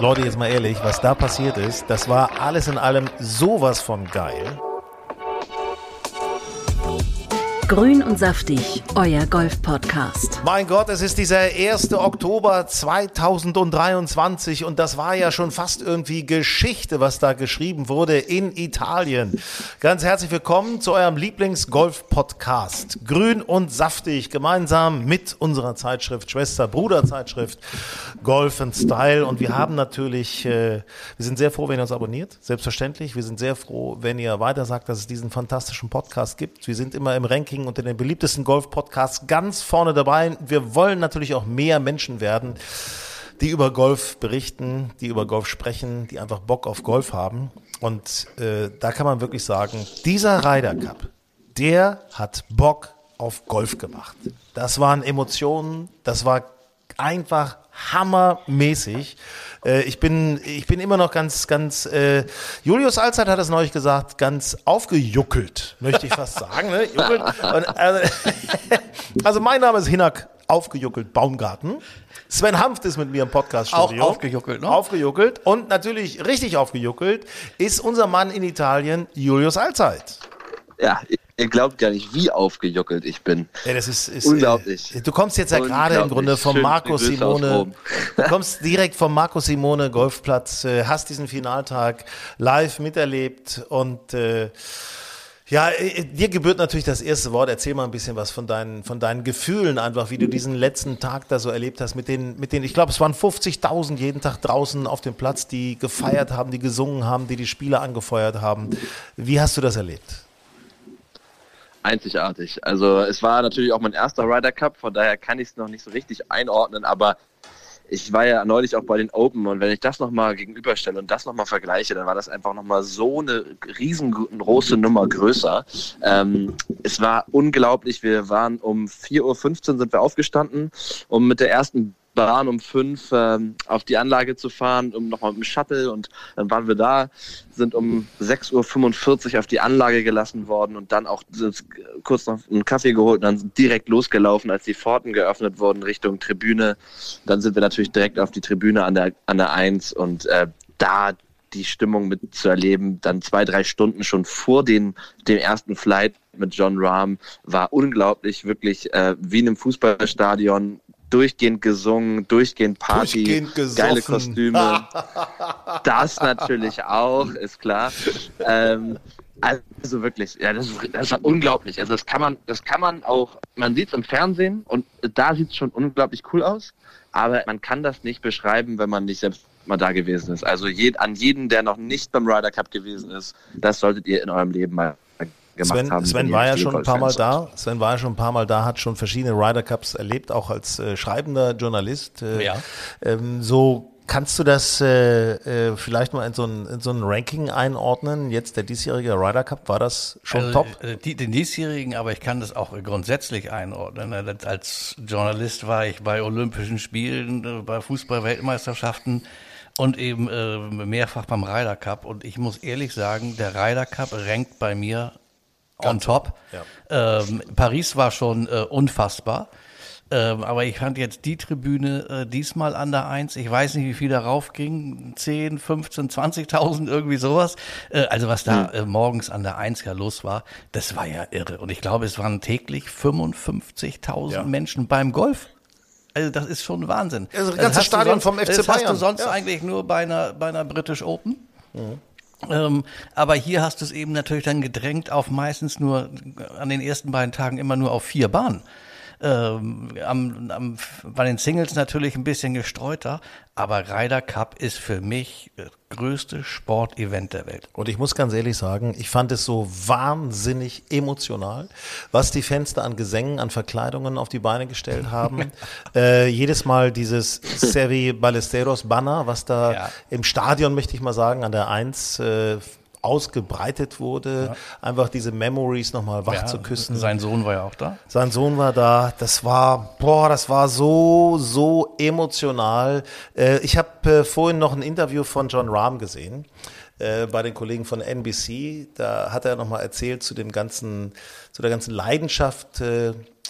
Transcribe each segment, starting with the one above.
Leute, jetzt mal ehrlich, was da passiert ist, das war alles in allem sowas von geil. Grün und saftig, euer Golf-Podcast. Mein Gott, es ist dieser 1. Oktober 2023 und das war ja schon fast irgendwie Geschichte, was da geschrieben wurde in Italien. Ganz herzlich willkommen zu eurem Lieblings-Golf-Podcast. Grün und saftig, gemeinsam mit unserer Zeitschrift, Schwester, Bruderzeitschrift Golf and Style. Und wir haben natürlich, äh, wir sind sehr froh, wenn ihr uns abonniert, selbstverständlich. Wir sind sehr froh, wenn ihr weiter sagt, dass es diesen fantastischen Podcast gibt. Wir sind immer im Ranking unter den beliebtesten Golf-Podcasts ganz vorne dabei. Wir wollen natürlich auch mehr Menschen werden, die über Golf berichten, die über Golf sprechen, die einfach Bock auf Golf haben. Und äh, da kann man wirklich sagen, dieser Ryder Cup, der hat Bock auf Golf gemacht. Das waren Emotionen, das war einfach hammermäßig. Äh, ich bin, ich bin immer noch ganz, ganz, äh, Julius Allzeit hat es neulich gesagt, ganz aufgejuckelt, möchte ich fast sagen. Ne? Juckelt. Und, also, also mein Name ist Hinak Aufgejuckelt Baumgarten. Sven Hanft ist mit mir im Podcast-Studio. Auch aufgejuckelt, ne? Aufgejuckelt. Und natürlich richtig aufgejuckelt ist unser Mann in Italien, Julius Allzeit. Ja, ihr glaubt gar nicht, wie aufgejuckelt ich bin. Ja, das ist, ist Unglaublich. Äh, du kommst jetzt ja gerade im. Grunde vom Schöne Marco Simone. Du kommst direkt vom Marco Simone Golfplatz, äh, hast diesen Finaltag live miterlebt und äh, ja, äh, dir gebührt natürlich das erste Wort. Erzähl mal ein bisschen was von deinen, von deinen Gefühlen einfach, wie du diesen letzten Tag da so erlebt hast mit den, mit den, ich glaube, es waren 50.000 jeden Tag draußen auf dem Platz, die gefeiert haben, die gesungen haben, die die Spieler angefeuert haben. Wie hast du das erlebt? Einzigartig. Also es war natürlich auch mein erster Ryder Cup, von daher kann ich es noch nicht so richtig einordnen, aber ich war ja neulich auch bei den Open und wenn ich das nochmal gegenüberstelle und das nochmal vergleiche, dann war das einfach nochmal so eine riesengroße Nummer größer. Ähm, es war unglaublich. Wir waren um 4.15 Uhr sind wir aufgestanden, um mit der ersten Bahn um fünf ähm, auf die Anlage zu fahren, um nochmal mit dem Shuttle und dann waren wir da, sind um 6.45 Uhr auf die Anlage gelassen worden und dann auch kurz noch einen Kaffee geholt und dann direkt losgelaufen, als die Pforten geöffnet wurden Richtung Tribüne. Dann sind wir natürlich direkt auf die Tribüne an der, an der Eins und äh, da die Stimmung mit zu erleben, dann zwei, drei Stunden schon vor den, dem ersten Flight mit John Rahm, war unglaublich, wirklich äh, wie in einem Fußballstadion, durchgehend gesungen, durchgehend Party, Durchgehend geile Kostüme. das natürlich auch, ist klar. Ähm, also wirklich, ja, das, ist- das war unglaublich. Also das kann man, das kann man auch, man sieht es im Fernsehen und da sieht es schon unglaublich cool aus, aber man kann das nicht beschreiben, wenn man nicht selbst mal da gewesen ist. Also je, an jeden, der noch nicht beim Ryder Cup gewesen ist, das solltet ihr in eurem Leben mal gemacht Sven, haben. Sven war ja schon ein paar Mal da. Sven war ja schon ein paar Mal da, hat schon verschiedene Ryder Cups erlebt, auch als äh, schreibender Journalist. Äh, Ja. Ähm, so kannst du das äh, äh, vielleicht mal in so, ein, in so ein Ranking einordnen? Jetzt der diesjährige Ryder Cup, war das schon Also, top? äh, Die, den diesjährigen, aber ich kann das auch grundsätzlich einordnen. Äh, Als Journalist war ich bei Olympischen Spielen, äh, bei Fußball-Weltmeisterschaften und eben äh, mehrfach beim Ryder Cup. Und ich muss ehrlich sagen, der Ryder Cup rankt bei mir on top. Ähm, Paris war schon äh, unfassbar. Ähm, aber ich fand jetzt die Tribüne äh, diesmal an der Eins. Ich weiß nicht, wie viel darauf ging. 10, 15, 20.000, irgendwie sowas. Äh, also was da äh, morgens an der Eins ja los war, das war ja irre. Und ich glaube, es waren täglich 55.000 Ja. Menschen beim Golf. Also das ist schon Wahnsinn. Ja, das ganze Stadion sonst, vom FC Das hast du Bayern. sonst Ja. eigentlich nur bei einer, bei einer British Open. Ähm, aber hier hast du es eben natürlich dann gedrängt auf meistens nur an den ersten beiden Tagen immer nur auf vier Bahnen. Ähm, am, am, bei den Singles natürlich ein bisschen gestreuter, aber Ryder Cup ist für mich das größte Sportevent der Welt. Und ich muss ganz ehrlich sagen, ich fand es so wahnsinnig emotional, was die Fans da an Gesängen, an Verkleidungen auf die Beine gestellt haben. äh, jedes Mal dieses Sevi Ballesteros Banner, was da ja. im Stadion, möchte ich mal sagen, an der Eins äh, ausgebreitet wurde, ja. einfach diese Memories nochmal wach ja, zu küssen. Sein Sohn war ja auch da. Sein Sohn war da. Das war, boah, das war so, so emotional. Äh, ich habe äh, vorhin noch ein Interview von John Rahm gesehen äh, bei den Kollegen von NBC. Da hat er nochmal erzählt zu dem ganzen, zu der ganzen Leidenschaft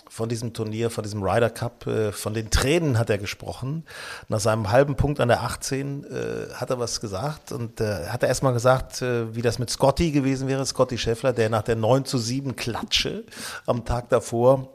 von diesem Turnier, von diesem Ryder Cup, äh, von den Tränen hat er gesprochen. Nach seinem halben Punkt an der 18 äh, hat er was gesagt und äh, hat er erstmal gesagt, wie das mit Scotty gewesen wäre, Scotty Scheffler, der nach der 9 zu 7 Klatsche am Tag davor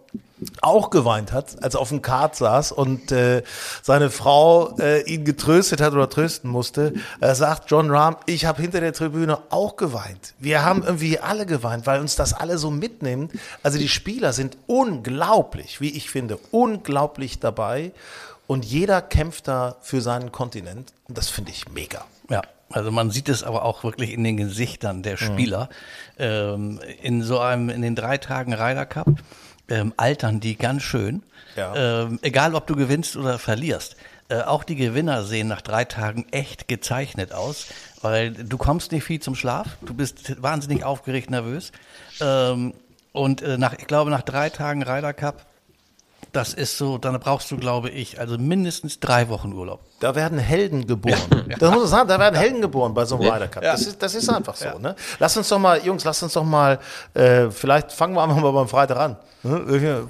auch geweint hat, als er auf dem Kart saß und äh, seine Frau äh, ihn getröstet hat oder trösten musste. Er sagt, John Rahm, ich habe hinter der Tribüne auch geweint. Wir haben irgendwie alle geweint, weil uns das alle so mitnimmt. Also die Spieler sind unglaublich, wie ich finde, unglaublich dabei. Und jeder kämpft da für seinen Kontinent. Und das finde ich mega. Ja, also man sieht es aber auch wirklich in den Gesichtern der Spieler. Mhm. Ähm, in so einem, in den drei Tagen Ryder Cup ähm, altern die ganz schön. Ja. Ähm, egal, ob du gewinnst oder verlierst. Äh, auch die Gewinner sehen nach drei Tagen echt gezeichnet aus, weil du kommst nicht viel zum Schlaf, du bist wahnsinnig aufgeregt, nervös. Ähm, und äh, nach, ich glaube, nach drei Tagen Ryder Cup das ist so, dann brauchst du, glaube ich, also mindestens drei Wochen Urlaub. Da werden Helden geboren. Ja. Das muss man sagen, da werden Helden geboren bei so einem Ryder Cup. Das, ist, das ist einfach so. Ne? Lass uns doch mal, Jungs, lass uns doch mal, äh, vielleicht fangen wir einfach mal beim Freitag an. Ne?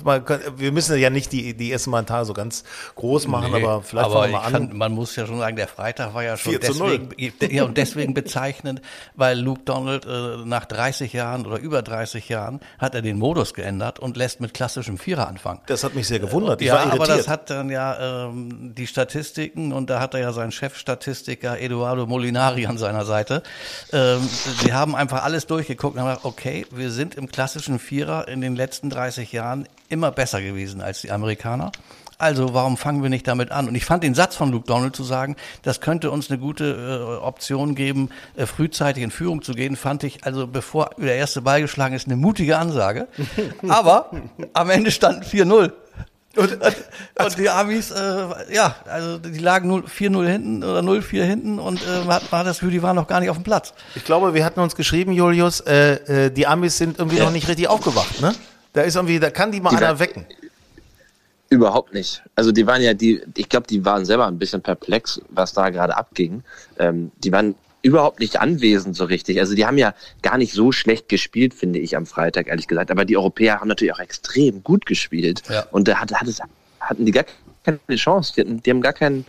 Wir müssen ja nicht die, die ersten Mal Tage so ganz groß machen, nee, aber vielleicht aber fangen wir mal an. Fand, man muss ja schon sagen, der Freitag war ja schon deswegen, ja, und deswegen bezeichnend, weil Luke Donald äh, nach 30 Jahren oder über 30 Jahren hat er den Modus geändert und lässt mit klassischem Vierer anfangen. Das hat mich sehr gewundert. Ich ja, aber das hat dann ja ähm, die Statistiken und da hat er ja seinen Chefstatistiker Eduardo Molinari an seiner Seite. Ähm, sie haben einfach alles durchgeguckt und haben gesagt, okay, wir sind im klassischen Vierer in den letzten 30 30 Jahren immer besser gewesen als die Amerikaner. Also warum fangen wir nicht damit an? Und ich fand den Satz von Luke Donald zu sagen, das könnte uns eine gute äh, Option geben, äh, frühzeitig in Führung zu gehen, fand ich also bevor der erste Ball geschlagen ist, eine mutige Ansage. Aber am Ende standen 4-0. Und, und, und, die Amis, äh, ja, also die lagen 4-0 hinten oder 0-4 hinten und äh, man hat das Gefühl, die waren noch gar nicht auf dem Platz. Ich glaube, wir hatten uns geschrieben, Julius, äh, äh, die Amis sind irgendwie ja. noch nicht richtig aufgewacht, ne? Da ist irgendwie, da kann die mal die einer wecken. Überhaupt nicht. Also die waren ja, die, ich glaube, die waren selber ein bisschen perplex, was da gerade abging. Ähm, die waren überhaupt nicht anwesend so richtig. Also die haben ja gar nicht so schlecht gespielt, finde ich, am Freitag, ehrlich gesagt. Aber die Europäer haben natürlich auch extrem gut gespielt. Ja. Und da hat, hat es, hatten die gar keine Chance. Die, hatten, die haben gar keinen,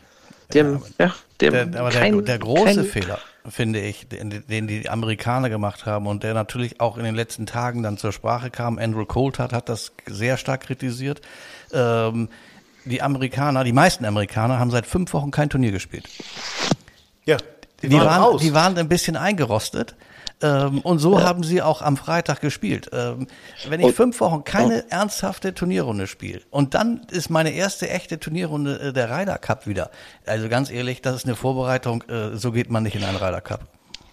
die haben, ja, die haben der, aber kein, der, der große kein, Fehler finde ich, den, den die Amerikaner gemacht haben und der natürlich auch in den letzten Tagen dann zur Sprache kam. Andrew Coulthard hat das sehr stark kritisiert. Ähm, die Amerikaner, die meisten Amerikaner haben seit fünf Wochen kein Turnier gespielt. Ja, die, die waren, waren die waren ein bisschen eingerostet. Ähm, und so ja. haben sie auch am Freitag gespielt. Ähm, wenn ich und, fünf Wochen keine und, ernsthafte Turnierrunde spiele und dann ist meine erste echte Turnierrunde äh, der Ryder Cup wieder. Also ganz ehrlich, das ist eine Vorbereitung, äh, so geht man nicht in einen Ryder Cup.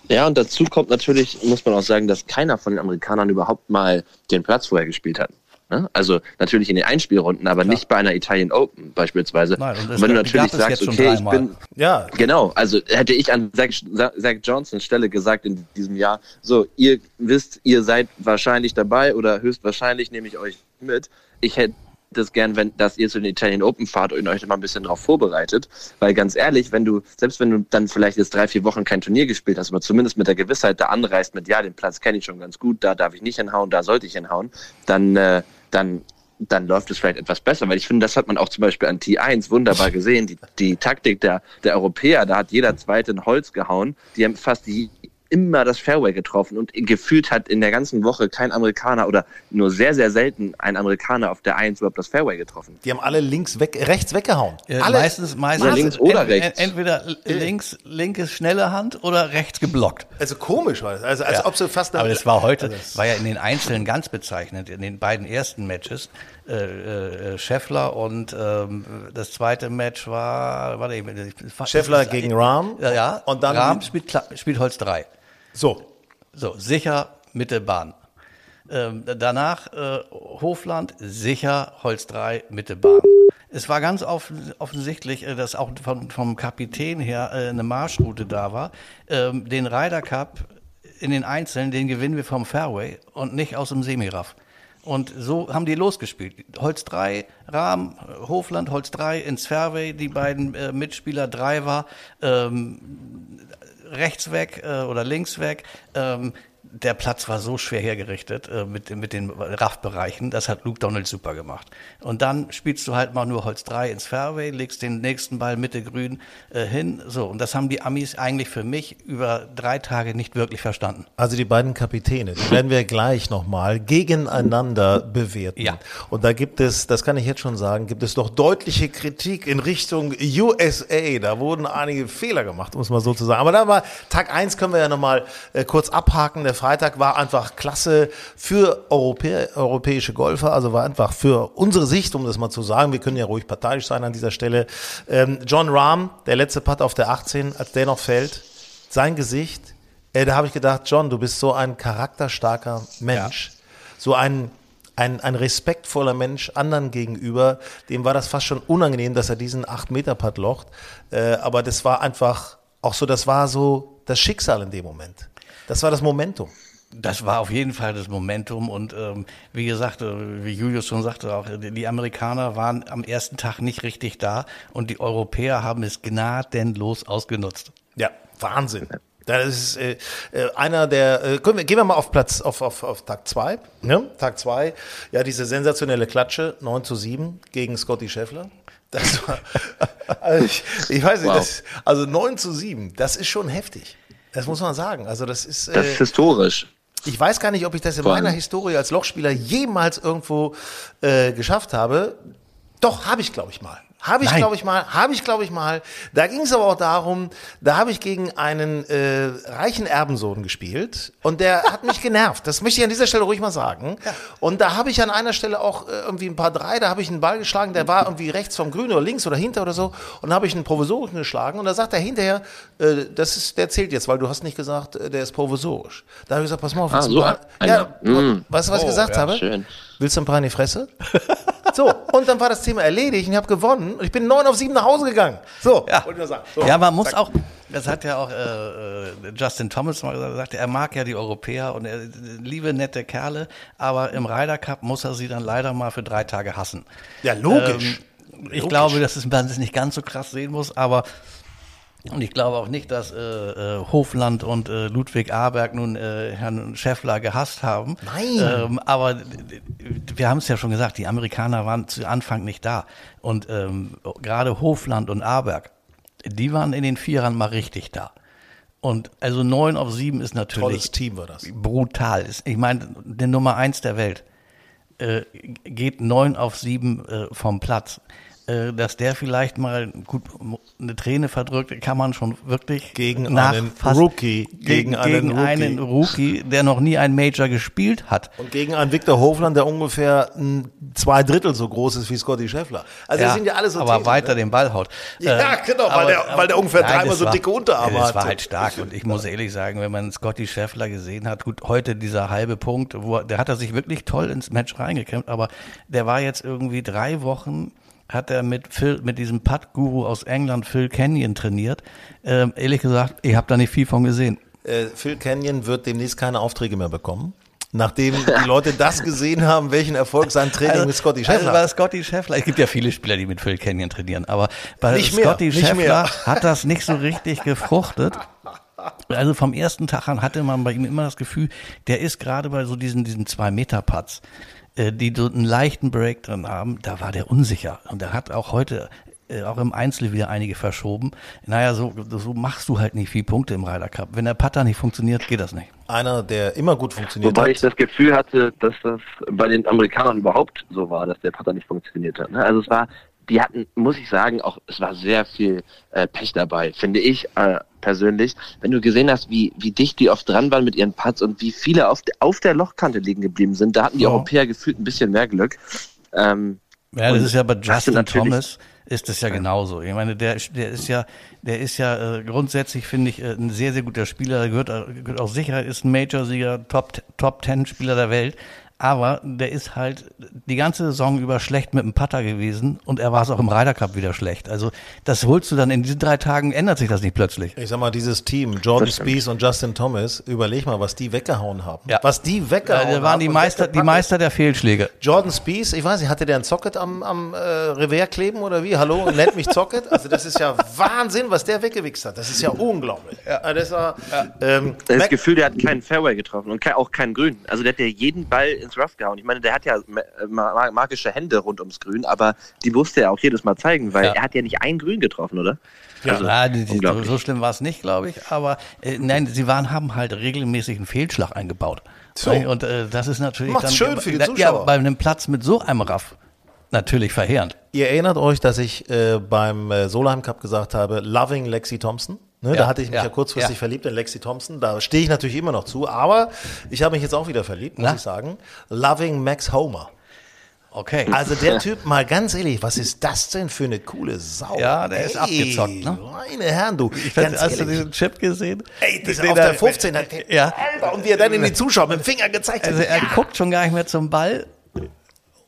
Ja, und dazu kommt natürlich, muss man auch sagen, dass keiner von den Amerikanern überhaupt mal den Platz vorher gespielt hat. Ne? Also natürlich in den Einspielrunden, aber Klar. nicht bei einer Italian Open beispielsweise. Nein, und, und wenn du natürlich sagst, okay, ich bin, ja, genau, also hätte ich an Zach, Zach Johnsons Stelle gesagt in diesem Jahr, so, ihr wisst, ihr seid wahrscheinlich dabei oder höchstwahrscheinlich nehme ich euch mit. Ich hätte das gern, wenn, dass ihr zu den Italian Open fahrt und euch mal ein bisschen darauf vorbereitet. Weil ganz ehrlich, wenn du, selbst wenn du dann vielleicht jetzt drei, vier Wochen kein Turnier gespielt hast, aber zumindest mit der Gewissheit da anreist mit, ja, den Platz kenne ich schon ganz gut, da darf ich nicht hinhauen, da sollte ich hinhauen, dann, äh, dann dann läuft es vielleicht etwas besser, weil ich finde, das hat man auch zum Beispiel an T1 wunderbar gesehen. Die, die Taktik der, der Europäer, da hat jeder Zweite ein Holz gehauen. Die haben fast die, immer das Fairway getroffen und gefühlt hat in der ganzen Woche kein Amerikaner oder nur sehr, sehr selten ein Amerikaner auf der Eins überhaupt das Fairway getroffen. Die haben alle links weg, rechts weggehauen. Ja, alle, meistens, meistens oder links oder ent, rechts. Entweder links, linkes schnelle Hand oder rechts geblockt. Also komisch war das. Also, als ja. ob sie fast. Aber das war heute, also war ja in den Einzelnen ganz bezeichnend, in den beiden ersten Matches äh, äh, Scheffler und ähm, das zweite Match war, warte, ich- Scheffler gegen Rahm. Ja, ja. Und dann- Rahm spielt, spielt Holz 3. So. So, sicher Mitte Bahn. Ähm, danach äh, Hofland, sicher Holz 3, Mitte Bahn. Es war ganz offen, offensichtlich, äh, dass auch vom, vom Kapitän her äh, eine Marschroute da war. Ähm, den Ryder Cup in den Einzelnen, den gewinnen wir vom Fairway und nicht aus dem Semiraff. Und so haben die losgespielt. Holz 3, Rahm, Hofland, Holz 3 ins Fairway, die beiden äh, Mitspieler Driver, ähm, rechts weg äh, oder links weg. Ähm, der Platz war so schwer hergerichtet äh, mit, mit den Raffbereichen, das hat Luke Donald super gemacht. Und dann spielst du halt mal nur Holz 3 ins Fairway, legst den nächsten Ball Mitte grün äh, hin. So, und das haben die Amis eigentlich für mich über drei Tage nicht wirklich verstanden. Also die beiden Kapitäne, die werden wir gleich nochmal gegeneinander bewerten. Ja. Und da gibt es, das kann ich jetzt schon sagen, gibt es doch deutliche Kritik in Richtung USA. Da wurden einige Fehler gemacht, muss man so zu sagen. Aber da war Tag eins können wir ja nochmal äh, kurz abhaken. Der Freitag war einfach klasse für Europä europäische Golfer, also war einfach für unsere Sicht, um das mal zu sagen. Wir können ja ruhig parteiisch sein an dieser Stelle. Ähm, John Rahm, der letzte Putt auf der 18, als der noch fällt, sein Gesicht, äh, da habe ich gedacht, John, du bist so ein charakterstarker Mensch, so ein, ein, ein respektvoller Mensch anderen gegenüber. Dem war das fast schon unangenehm, dass er diesen 8-Meter-Putt locht. Äh, aber das war einfach auch so, das war so das Schicksal in dem Moment. Das war das Momentum. Das war auf jeden Fall das Momentum und ähm, wie gesagt, äh, wie Julius schon sagte, auch die Amerikaner waren am ersten Tag nicht richtig da und die Europäer haben es gnadenlos ausgenutzt. Ja, Wahnsinn. Das ist äh, äh, einer der, äh, können wir, gehen wir mal auf Platz, auf, auf, auf Tag 2. Ne? Tag 2, ja, diese sensationelle Klatsche, 9 zu 7 gegen Scotty Scheffler. Das war, also ich, ich weiß nicht, Wow. das, also 9 zu 7, das ist schon heftig. Das muss man sagen. Also das ist, Das äh, ist historisch. ich weiß gar nicht, ob ich das in Vor meiner Historie als Lochspieler jemals irgendwo äh, geschafft habe. Doch, habe ich, glaube ich, mal. Habe ich, glaube ich, mal. Habe ich, glaube ich, mal. Da ging es aber auch darum, da habe ich gegen einen äh, reichen Erbensohn gespielt und der hat mich genervt. Das möchte ich an dieser Stelle ruhig mal sagen. Und da habe ich an einer Stelle auch äh, irgendwie ein paar drei, da habe ich einen Ball geschlagen, der war irgendwie rechts vom Grün oder links oder hinter oder so. Und da habe ich einen provisorischen geschlagen und da sagt er hinterher, äh, das ist, der zählt jetzt, weil du hast nicht gesagt, äh, der ist provisorisch. Da habe ich gesagt, pass mal auf. Ah, so paar- ein- ja, Mm. weißt du, was ich Oh, gesagt ja, habe? schön. Willst du ein paar in die Fresse? So, und dann war das Thema erledigt und ich habe gewonnen und ich bin 9 auf 7 nach Hause gegangen. So, Ja, wollte ich nur sagen. So, ja man muss zack. auch, das hat ja auch äh, äh, Justin Thomas mal gesagt, er mag ja die Europäer und er, liebe nette Kerle, aber im Ryder Cup muss er sie dann leider mal für drei Tage hassen. Ja, logisch. Ähm, ich Logisch. glaube, dass es- man es nicht ganz so krass sehen muss, aber und ich glaube auch nicht, dass äh, äh, Hofland und äh, Ludwig Aberg nun äh, Herrn Schäffler gehasst haben. Nein. Ähm, aber wir haben es ja schon gesagt, die Amerikaner waren zu Anfang nicht da. Und ähm, gerade Hofland und Aberg, die waren in den Vierern mal richtig da. Und also neun auf sieben ist natürlich Tolles Team war das. brutal. Ich meine, der Nummer eins der Welt äh, geht neun auf sieben äh, vom Platz. Äh, dass der vielleicht mal gut eine Träne verdrückt, kann man schon wirklich Gegen einen. Rookie, gegen Gegen, einen gegen Rookie. einen Rookie, der noch nie ein Major gespielt hat. Und gegen einen Viktor Hofland, der ungefähr zwei Drittel so groß ist wie Scotty Scheffler. Also das sind ja alle so aber Thesen, weiter ne? den Ball haut. Ja, Ähm, genau, weil der- weil der ungefähr dreimal das so dicke Unterarme das hat. war halt stark und ich muss ehrlich sagen, wenn man Scotty Scheffler gesehen hat, gut, heute dieser halbe Punkt, wo er, der hat er sich wirklich toll ins Match reingekämpft, aber der war jetzt irgendwie drei Wochen hat er mit Phil, mit diesem Putt-Guru aus England, Phil Kenyon, trainiert. Ähm, ehrlich gesagt, ich habe da nicht viel von gesehen. Äh, Phil Canyon wird demnächst keine Aufträge mehr bekommen. Nachdem die Leute das gesehen haben, welchen Erfolg sein Training mit Scotty also Scheffler bei hat. Scotty Scheffler, es gibt ja viele Spieler, die mit Phil Kenyon trainieren, aber bei Nicht mehr, Scotty nicht Scheffler mehr. hat das nicht so richtig gefruchtet. Also vom ersten Tag an hatte man bei ihm immer das Gefühl, der ist gerade bei so diesen, diesen zwei Meter Putts, äh, die so einen leichten Break drin haben, da war der unsicher. Und der hat auch heute, äh, auch im Einzel wieder einige verschoben. Naja, so, so machst du halt nicht viel Punkte im Ryder Cup. Wenn der Putter nicht funktioniert, geht das nicht. Einer, der immer gut funktioniert Wobei hat. ich das Gefühl hatte, dass das bei den Amerikanern überhaupt so war, dass der Putter nicht funktioniert hat. ne? Also es war, die hatten, muss ich sagen, auch es war sehr viel äh, Pech dabei, finde ich äh, persönlich. Wenn du gesehen hast, wie, wie dicht die oft dran waren mit ihren Putts und wie viele auf, de, auf der Lochkante liegen geblieben sind, da hatten die Ja. Europäer gefühlt ein bisschen mehr Glück. Ähm, Ja, das ist ja bei Justin Thomas ist das ja genauso. Ich meine, der, der ist ja, der ist ja äh, grundsätzlich finde ich äh, ein sehr sehr guter Spieler. Der gehört, äh, gehört auch sicher, ist ein Major-Sieger, Top Top Ten Spieler der Welt. Aber der ist halt die ganze Saison über schlecht mit dem Putter gewesen und er war es auch im Ryder Cup wieder schlecht. Also das holst du dann in diesen drei Tagen ändert sich das nicht plötzlich. Ich sag mal, dieses Team, Jordan. Spees und Justin Thomas, überleg mal, was die weggehauen haben. Ja. Was die weggehauen Da haben. waren die und Meister, die. Meister der Fehlschläge. Jordan Spees, ich weiß nicht, hatte der ein Socket am, am äh, Revers kleben oder wie? Hallo, nennt mich Socket? Also das ist ja Wahnsinn, was der weggewichst hat. Das ist ja unglaublich. Ja. Das war, ähm, Das Mac- Gefühl, der hat keinen Fairway getroffen und auch keinen Grün. Also der hat ja jeden Ball ins Rough gehauen. Ich meine, der hat ja ma- ma- magische Hände rund ums Grün, aber die musste er auch jedes Mal zeigen, weil Ja. er hat ja nicht ein Grün getroffen, oder? Ja. Also, Ja, die, die, unglaublich. so schlimm war es nicht, glaube ich. Aber äh, nein, sie waren, haben halt regelmäßig einen Fehlschlag eingebaut. So. Und äh, das ist natürlich Macht's dann schön für die ja, Zuschauer. bei einem Platz mit so einem Raff natürlich verheerend. Ihr erinnert euch, dass ich äh, beim äh, Solheim Cup gesagt habe, loving Lexi Thompson. Ne, Ja, da hatte ich mich ja, ja, kurzfristig ja. verliebt in Lexi Thompson. Da stehe ich natürlich immer noch zu. Aber ich habe mich jetzt auch wieder verliebt, muss Na? ich sagen. Loving Max Homer. Okay. Also der Typ, mal ganz ehrlich, was ist das denn für eine coole Sau? Ja, der ist abgezockt, ne? Meine Herren, du. Ich weiß, hast du ehrlich. diesen Chip gesehen? Ey, das auf er- der 15 hat, Ja. Und wie er dann in die Zuschauer mit dem Finger gezeigt hat. Also er guckt schon gar nicht mehr zum Ball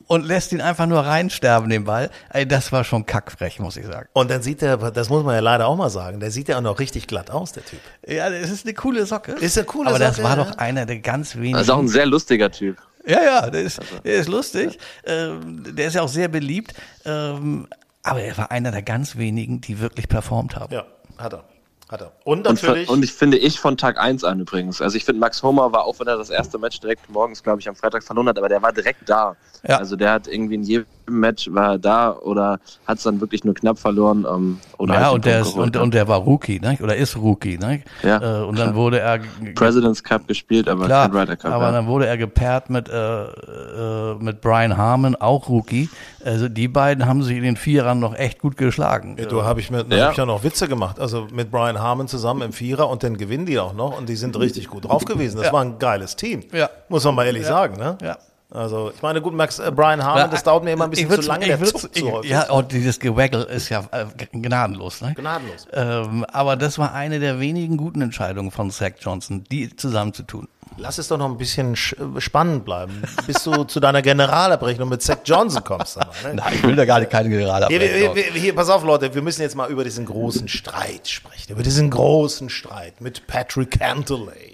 und lässt ihn einfach nur reinsterben, den Ball. Ey, das war schon kackfrech, muss ich sagen. Und dann sieht er, das muss man ja leider auch mal sagen, der sieht ja auch noch richtig glatt aus, der Typ. Ja, das ist eine coole Socke. Ist eine coole Aber das Socke, war ja. doch einer der ganz wenigen. Das ist auch ein sehr lustiger Typ. Ja, ja, der ist, der ist lustig. Ähm, der ist ja auch sehr beliebt. Ähm, aber er war einer der ganz wenigen, die wirklich performt haben. Ja, hat er. Hat er. Und Und, natürlich. von, und ich finde ich von Tag 1 an übrigens. Also ich finde Max Homer war auch, wenn er das erste Match direkt morgens, glaube ich, am Freitag verloren hat, aber der war direkt da. Ja. Also der hat irgendwie in jedem Match war er da oder hat es dann wirklich nur knapp verloren. Ähm, oder Ja, und der, ist, und, und der war Rookie, ne? oder ist Rookie. Ne? Ja, äh, und dann klar. wurde er President's Cup gespielt, aber klar, kein Ryder Cup. aber ja. dann wurde er gepaart mit, äh, äh, mit Brian Harmon, auch Rookie. Also die beiden haben sich in den Vierern noch echt gut geschlagen. Du habe ich mir Ja. hab ich ja noch Witze gemacht, also mit Brian Harmon zusammen im Vierer und dann gewinnen die auch noch und die sind richtig gut drauf gewesen. Das war ein geiles Team, Ja. muss man mal ehrlich sagen. Ne? Ja. Also ich meine, gut, Max äh, Brian Harmon, das dauert mir immer ein bisschen zu lange, der ich, so häufig. Ja, und dieses Gewaggle ist ja äh, gnadenlos. Ne? Gnadenlos. Ähm, aber das war eine der wenigen guten Entscheidungen von Zach Johnson, die zusammenzutun. Lass es doch noch ein bisschen sch- spannend bleiben, bis du zu deiner Generalabrechnung mit Zach Johnson kommst. Mal, ne? Nein, ich will da gar nicht keine gerade Hier, wir, hier, pass auf, Leute, wir müssen jetzt mal über diesen großen Streit sprechen. Über diesen großen Streit mit Patrick Cantley.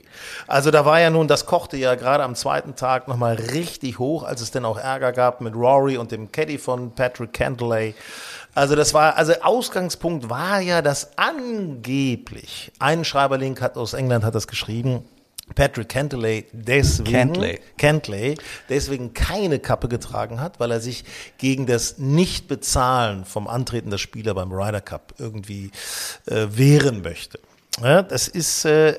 Also da war ja nun, das kochte ja gerade am zweiten Tag nochmal richtig hoch, als es dann auch Ärger gab mit Rory und dem Caddy von Patrick Cantley. Also das war, also Ausgangspunkt war ja, dass angeblich, ein Schreiberlink hat aus England hat das geschrieben, Patrick Cantley deswegen, Cantley. Cantley deswegen keine Kappe getragen hat, weil er sich gegen das Nichtbezahlen vom Antreten der Spieler beim Ryder Cup irgendwie äh, wehren möchte. Ja, das ist äh,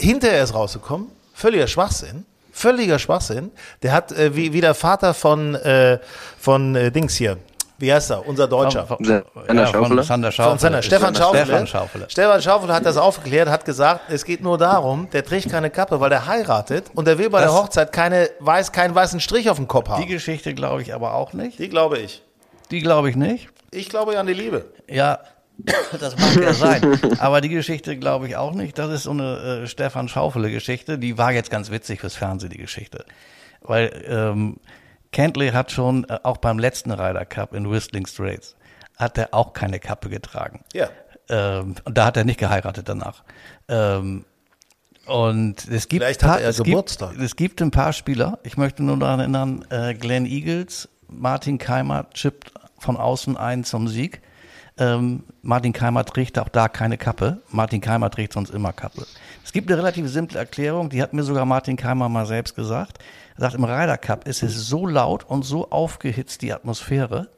hinterher ist rausgekommen, völliger Schwachsinn. Völliger Schwachsinn. Der hat, äh, wie, wie der Vater von, äh, von äh, Dings hier, wie heißt er? Unser Deutscher. Von, Sander ja, Schaufele? von Sander Von Schaufele. seiner Stefan Stefan Schaufele. Schaufele. Stefan Schaufele hat das aufgeklärt, hat gesagt, es geht nur darum, der trägt keine Kappe, weil der heiratet und der will bei Das- der Hochzeit keine, weiß, keinen weißen Strich auf dem Kopf Die haben. Geschichte glaube ich aber auch nicht. Die glaube ich. Die glaube ich nicht. Ich glaube ja an die Liebe. Ja, das mag ja sein. Aber die Geschichte glaube ich auch nicht. Das ist so eine äh, Stefan Schaufele-Geschichte. Die war jetzt ganz witzig fürs Fernsehen, die Geschichte. Weil ähm, Kentley hat schon, äh, auch beim letzten Ryder Cup in Whistling Straits, hat er auch keine Kappe getragen. Ja. Ähm, und da hat er nicht geheiratet danach. Ähm, und es gibt, Vielleicht hatte er es Geburtstag. Gibt, es gibt ein paar Spieler, ich möchte nur daran erinnern, äh, Glenn Eagles, Martin Keimer chippt von außen ein zum Sieg. Ähm, Martin Keimer trägt auch da keine Kappe. Martin Keimer trägt sonst immer Kappe. Es gibt eine relativ simple Erklärung, die hat mir sogar Martin Keimer mal selbst gesagt. Er sagt, im Ryder Cup ist es so laut und so aufgehitzt, die Atmosphäre,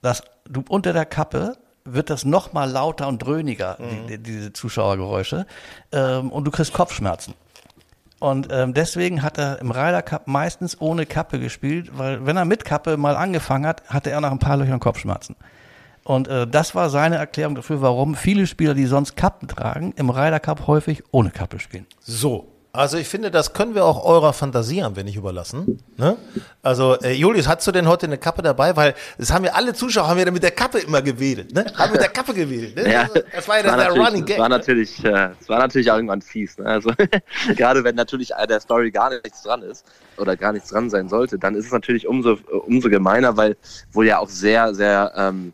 dass du unter der Kappe wird das noch mal lauter und dröhniger, die, die, diese Zuschauergeräusche, ähm, und du kriegst Kopfschmerzen. Und ähm, deswegen hat er im Ryder Cup meistens ohne Kappe gespielt, weil wenn er mit Kappe mal angefangen hat, hatte er nach ein paar Löchern Kopfschmerzen. Und äh, das war seine Erklärung dafür, warum viele Spieler, die sonst Kappen tragen, im Ryder Cup häufig ohne Kappe spielen. So. Also ich finde, das können wir auch eurer Fantasie ein wenig überlassen. Ne? Also äh, Julius, hast du denn heute eine Kappe dabei? Weil das haben wir alle Zuschauer haben wir mit der Kappe immer gewedelt. Ne? Haben mit der Kappe gewedelt. Ne? Ja, das war ja das der, der Running das Gag. war ne? natürlich, äh, das war natürlich auch irgendwann fies. Ne? Also gerade wenn natürlich an der Story gar nichts dran ist oder gar nichts dran sein sollte, dann ist es natürlich umso umso gemeiner, weil wohl ja auch sehr sehr ähm,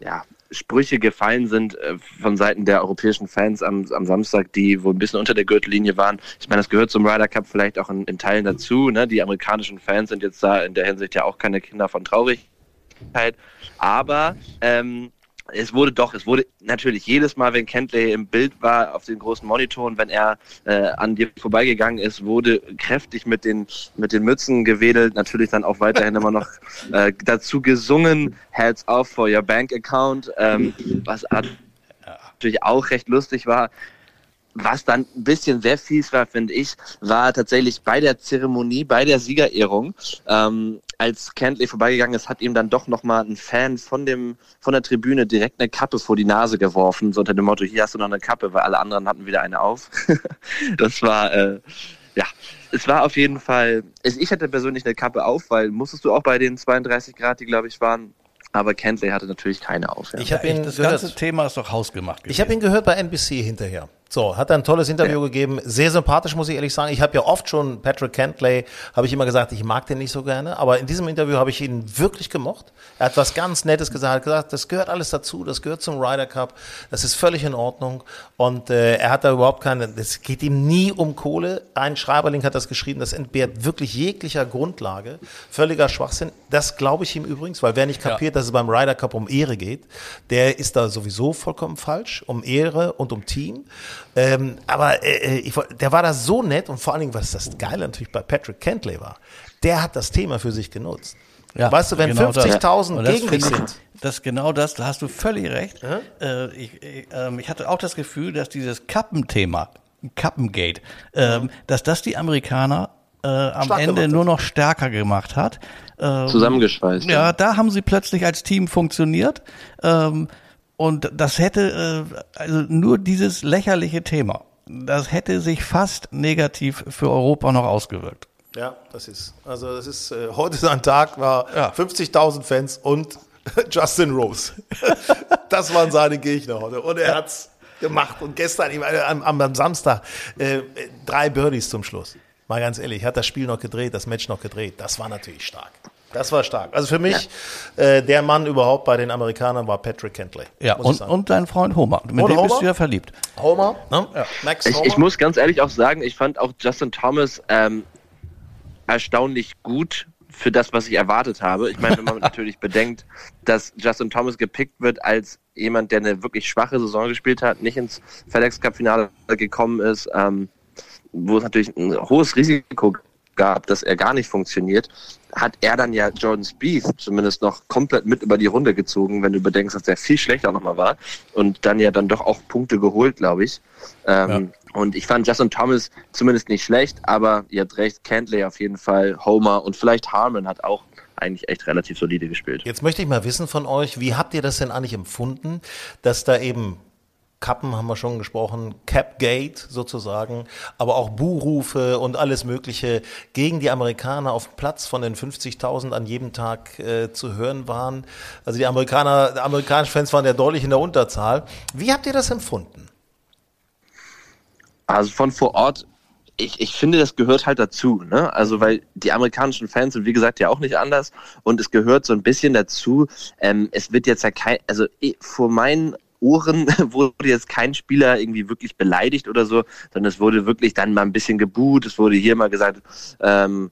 ja Sprüche gefallen sind äh, von Seiten der europäischen Fans am, am Samstag, die wohl ein bisschen unter der Gürtellinie waren. Ich meine, das gehört zum Ryder Cup vielleicht auch in, in Teilen dazu. Ne? Die amerikanischen Fans sind jetzt da in der Hinsicht ja auch keine Kinder von Traurigkeit. Aber ähm, es wurde doch, es wurde natürlich jedes Mal, wenn Kentley im Bild war auf den großen Monitoren, wenn er äh, an dir vorbeigegangen ist, wurde kräftig mit den mit den Mützen gewedelt, natürlich dann auch weiterhin immer noch äh, dazu gesungen, Heads off for your bank account, ähm, was natürlich auch recht lustig war. Was dann ein bisschen sehr fies war, finde ich, war tatsächlich bei der Zeremonie, bei der Siegerehrung, ähm, als Kentley vorbeigegangen ist, hat ihm dann doch nochmal ein Fan von dem von der Tribüne direkt eine Kappe vor die Nase geworfen, so unter dem Motto, hier hast du noch eine Kappe, weil alle anderen hatten wieder eine auf. das war, äh, ja, es war auf jeden Fall, ich hatte persönlich eine Kappe auf, weil musstest du auch bei den 32 Grad, die glaube ich waren, aber Kentley hatte natürlich keine auf. Ja. Ich habe Ja, ihn das gehört. ganze Thema ist doch hausgemacht Ich habe ihn gehört bei NBC hinterher. So, hat er ein tolles Interview gegeben. Sehr sympathisch, muss ich ehrlich sagen. Ich habe ja oft schon Patrick Kentley, habe ich immer gesagt, ich mag den nicht so gerne. Aber in diesem Interview habe ich ihn wirklich gemocht. Er hat was ganz Nettes gesagt. Er hat gesagt, das gehört alles dazu. Das gehört zum Ryder Cup. Das ist völlig in Ordnung. Und äh, er hat da überhaupt keine, es geht ihm nie um Kohle. Ein Schreiberling hat das geschrieben. Das entbehrt wirklich jeglicher Grundlage. Völliger Schwachsinn. Das glaube ich ihm übrigens, weil wer nicht kapiert, dass es beim Ryder Cup um Ehre geht, der ist da sowieso vollkommen falsch. Um Ehre und um Team. Ähm, aber äh, ich, woll- der war da so nett und vor allen Dingen, was das Geile natürlich bei Patrick Kentley war, der hat das Thema für sich genutzt. Ja, weißt du, wenn genau das. 50.000 Und das gegen dich ich- sind, Das ist genau das, da hast du völlig recht. Äh, ich, ich, ähm, ich hatte auch das Gefühl, dass dieses Kappenthema, Kappengate, ähm, dass das die Amerikaner äh, am Stark Ende nur noch stärker gemacht hat. Ähm, Zusammengeschweißt. ja, da haben sie plötzlich als Team funktioniert. Ähm, und das hätte, äh, also nur dieses lächerliche Thema, das hätte sich fast negativ für Europa noch ausgewirkt. Ja, das ist. Also das ist äh, heute ist ein Tag war Ja. 50.000 Fans und Justin Rose. das waren seine Gegner heute und er hat's gemacht und gestern ich meine, am, am, am Samstag äh, drei Birdies zum Schluss. Mal ganz ehrlich, hat das Spiel noch gedreht, das Match noch gedreht. Das war natürlich stark. Das war stark. Also für mich äh, der Mann überhaupt bei den Amerikanern war Patrick Kentley. Ja, muss ich und, sagen. und dein Freund Homer. Mit Und dem bist Homer? du ja verliebt. Homer, ne? Max Ich, Homer. ich muss ganz ehrlich auch sagen, ich fand auch Justin Thomas ähm, erstaunlich gut für das, was ich erwartet habe. Ich meine, wenn man natürlich bedenkt, dass Justin Thomas gepickt wird als jemand, der eine wirklich schwache Saison gespielt hat, nicht ins FedEx Cup Finale gekommen ist, ähm, wo es natürlich ein hohes Risiko gab, dass er gar nicht funktioniert, hat er dann ja Jordan Spieth zumindest noch komplett mit über die Runde gezogen, wenn du bedenkst, dass er viel schlechter nochmal war und dann ja dann doch auch Punkte geholt, glaube ich. Ähm, Und ich fand Justin Thomas zumindest nicht schlecht, aber ihr habt recht, Cantley auf jeden Fall, Homer und vielleicht Harmon hat auch eigentlich echt relativ solide gespielt. Jetzt möchte ich mal wissen von euch, wie habt ihr das denn eigentlich empfunden, dass da eben Kappen haben wir schon gesprochen, Capgate sozusagen, aber auch Buhrufe und alles Mögliche gegen die Amerikaner auf Platz von den 50.000 an jedem Tag äh, zu hören waren. Also die Amerikaner, die amerikanischen Fans waren ja deutlich in der Unterzahl. Wie habt ihr das empfunden? Also von vor Ort, ich, ich finde, das gehört halt dazu, ne? Also weil die amerikanischen Fans sind wie gesagt ja auch nicht anders und es gehört so ein bisschen dazu. Ähm, es wird jetzt ja kein, also eh, vor meinen Ohren wurde jetzt kein Spieler irgendwie wirklich beleidigt oder so, sondern es wurde wirklich dann mal ein bisschen gebuht, es wurde hier mal gesagt, ähm,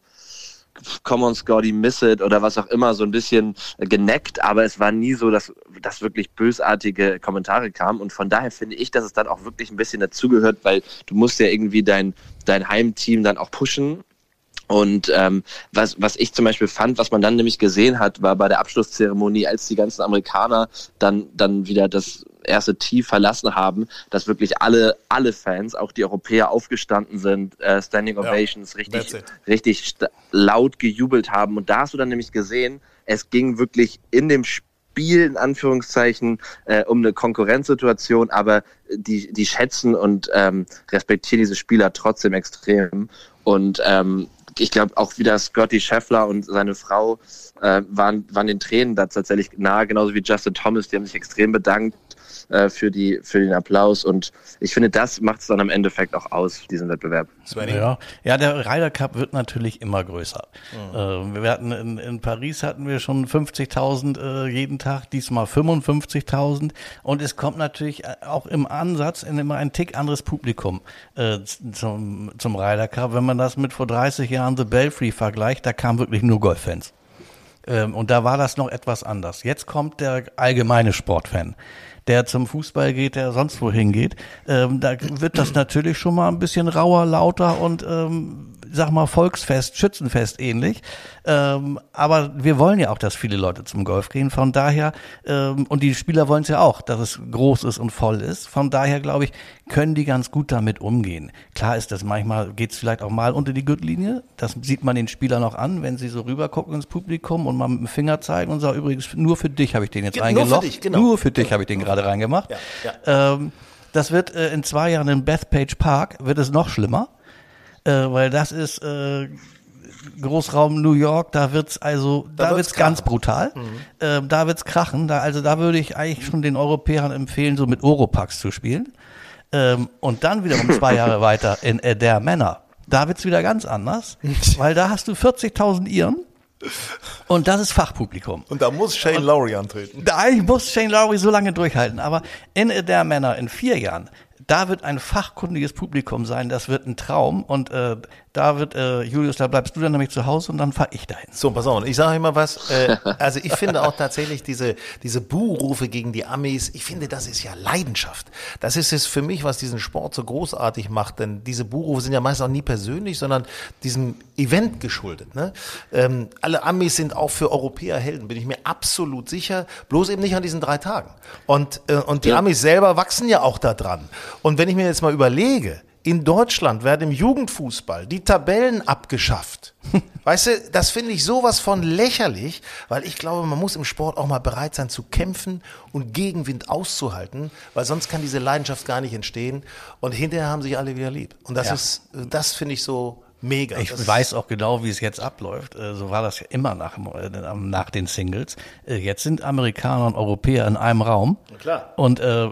come on Scotty, miss it oder was auch immer, so ein bisschen geneckt, aber es war nie so, dass, dass wirklich bösartige Kommentare kamen. Und von daher finde ich, dass es dann auch wirklich ein bisschen dazugehört, weil du musst ja irgendwie dein, dein Heimteam dann auch pushen und ähm, was, was ich zum Beispiel fand, was man dann nämlich gesehen hat, war bei der Abschlusszeremonie, als die ganzen Amerikaner dann, dann wieder das erste Tee verlassen haben, dass wirklich alle, alle Fans, auch die Europäer, aufgestanden sind, äh, Standing Ovations, richtig, it. richtig sta- laut gejubelt haben. Und da hast du dann nämlich gesehen, es ging wirklich in dem Spiel Spiel in Anführungszeichen äh, um eine Konkurrenzsituation, aber die, die schätzen und ähm, respektieren diese Spieler trotzdem extrem. Und ähm, ich glaube auch wieder Scotty Scheffler und seine Frau äh, waren, waren den Tränen da tatsächlich nahe, genauso wie Justin Thomas, die haben sich extrem bedankt äh, für, die, für den Applaus. Und ich finde, das macht es dann am Endeffekt auch aus, diesen Wettbewerb. Ja. ja, der Ryder Cup wird natürlich immer größer. Mhm. Äh, wir hatten in, in Paris hatten wir schon 50.000 äh, jeden Tag, diesmal 55.000. Und es kommt natürlich äh, auch im Ansatz in immer ein Tick anderes Publikum äh, zum, zum Ryder Cup. Wenn man das mit vor 30 Jahren The Belfry vergleicht, da kamen wirklich nur Golffans. Ähm, und da war das noch etwas anders. Jetzt kommt der allgemeine Sportfan der zum Fußball geht, der sonst wohin geht, ähm, da wird das natürlich schon mal ein bisschen rauer, lauter und ähm, sag mal, Volksfest, Schützenfest ähnlich. Ähm, aber wir wollen ja auch, dass viele Leute zum Golf gehen. Von daher, ähm, und die Spieler wollen es ja auch, dass es groß ist und voll ist. Von daher, glaube ich, können die ganz gut damit umgehen. Klar ist das manchmal, geht es vielleicht auch mal unter die Gürtellinie. Das sieht man den Spielern auch an, wenn sie so rübergucken ins Publikum und mal mit dem Finger zeigen und sagen, übrigens, nur für dich habe ich den jetzt reingeloggt. Nur für dich, genau. Nur für dich habe ich den gerade reingemacht. Ja, ja. Ähm, das wird äh, in zwei Jahren in Bethpage Park, wird es noch schlimmer äh, weil das ist äh, Großraum New York, da wird's also, da, da wird's, wird's ganz brutal. Mhm. Äh, da wird's krachen. Da, also da würde ich eigentlich schon den Europäern empfehlen, so mit Oropax zu spielen. Ähm, und dann wiederum zwei Jahre weiter in der Männer. Da wird's wieder ganz anders, weil da hast du 40.000 Iren. Und das ist Fachpublikum. Und da muss Shane Lowry antreten. Da muss Shane Lowry so lange durchhalten. Aber in der Männer in vier Jahren, da wird ein fachkundiges Publikum sein, das wird ein Traum. Und äh, da wird, äh, Julius, da bleibst du dann nämlich zu Hause und dann fahre ich dahin. So, pass auf, ich sage immer was. Äh, also ich finde auch tatsächlich diese, diese Buhrufe gegen die Amis, ich finde, das ist ja Leidenschaft. Das ist es für mich, was diesen Sport so großartig macht. Denn diese Buhrufe sind ja meist auch nie persönlich, sondern diesem Event geschuldet. Ne? Ähm, alle Amis sind auch für Europäer Helden, bin ich mir absolut sicher. Bloß eben nicht an diesen drei Tagen. Und, äh, und die ja. Amis selber wachsen ja auch da dran. Und wenn ich mir jetzt mal überlege, in Deutschland werden im Jugendfußball die Tabellen abgeschafft. Weißt du, das finde ich sowas von lächerlich, weil ich glaube, man muss im Sport auch mal bereit sein zu kämpfen und Gegenwind auszuhalten, weil sonst kann diese Leidenschaft gar nicht entstehen und hinterher haben sich alle wieder lieb. Und das ja. ist, das finde ich so mega. Ich weiß auch genau, wie es jetzt abläuft. Äh, so war das ja immer nach, äh, nach den Singles. Äh, jetzt sind Amerikaner und Europäer in einem Raum. Na klar. Und äh,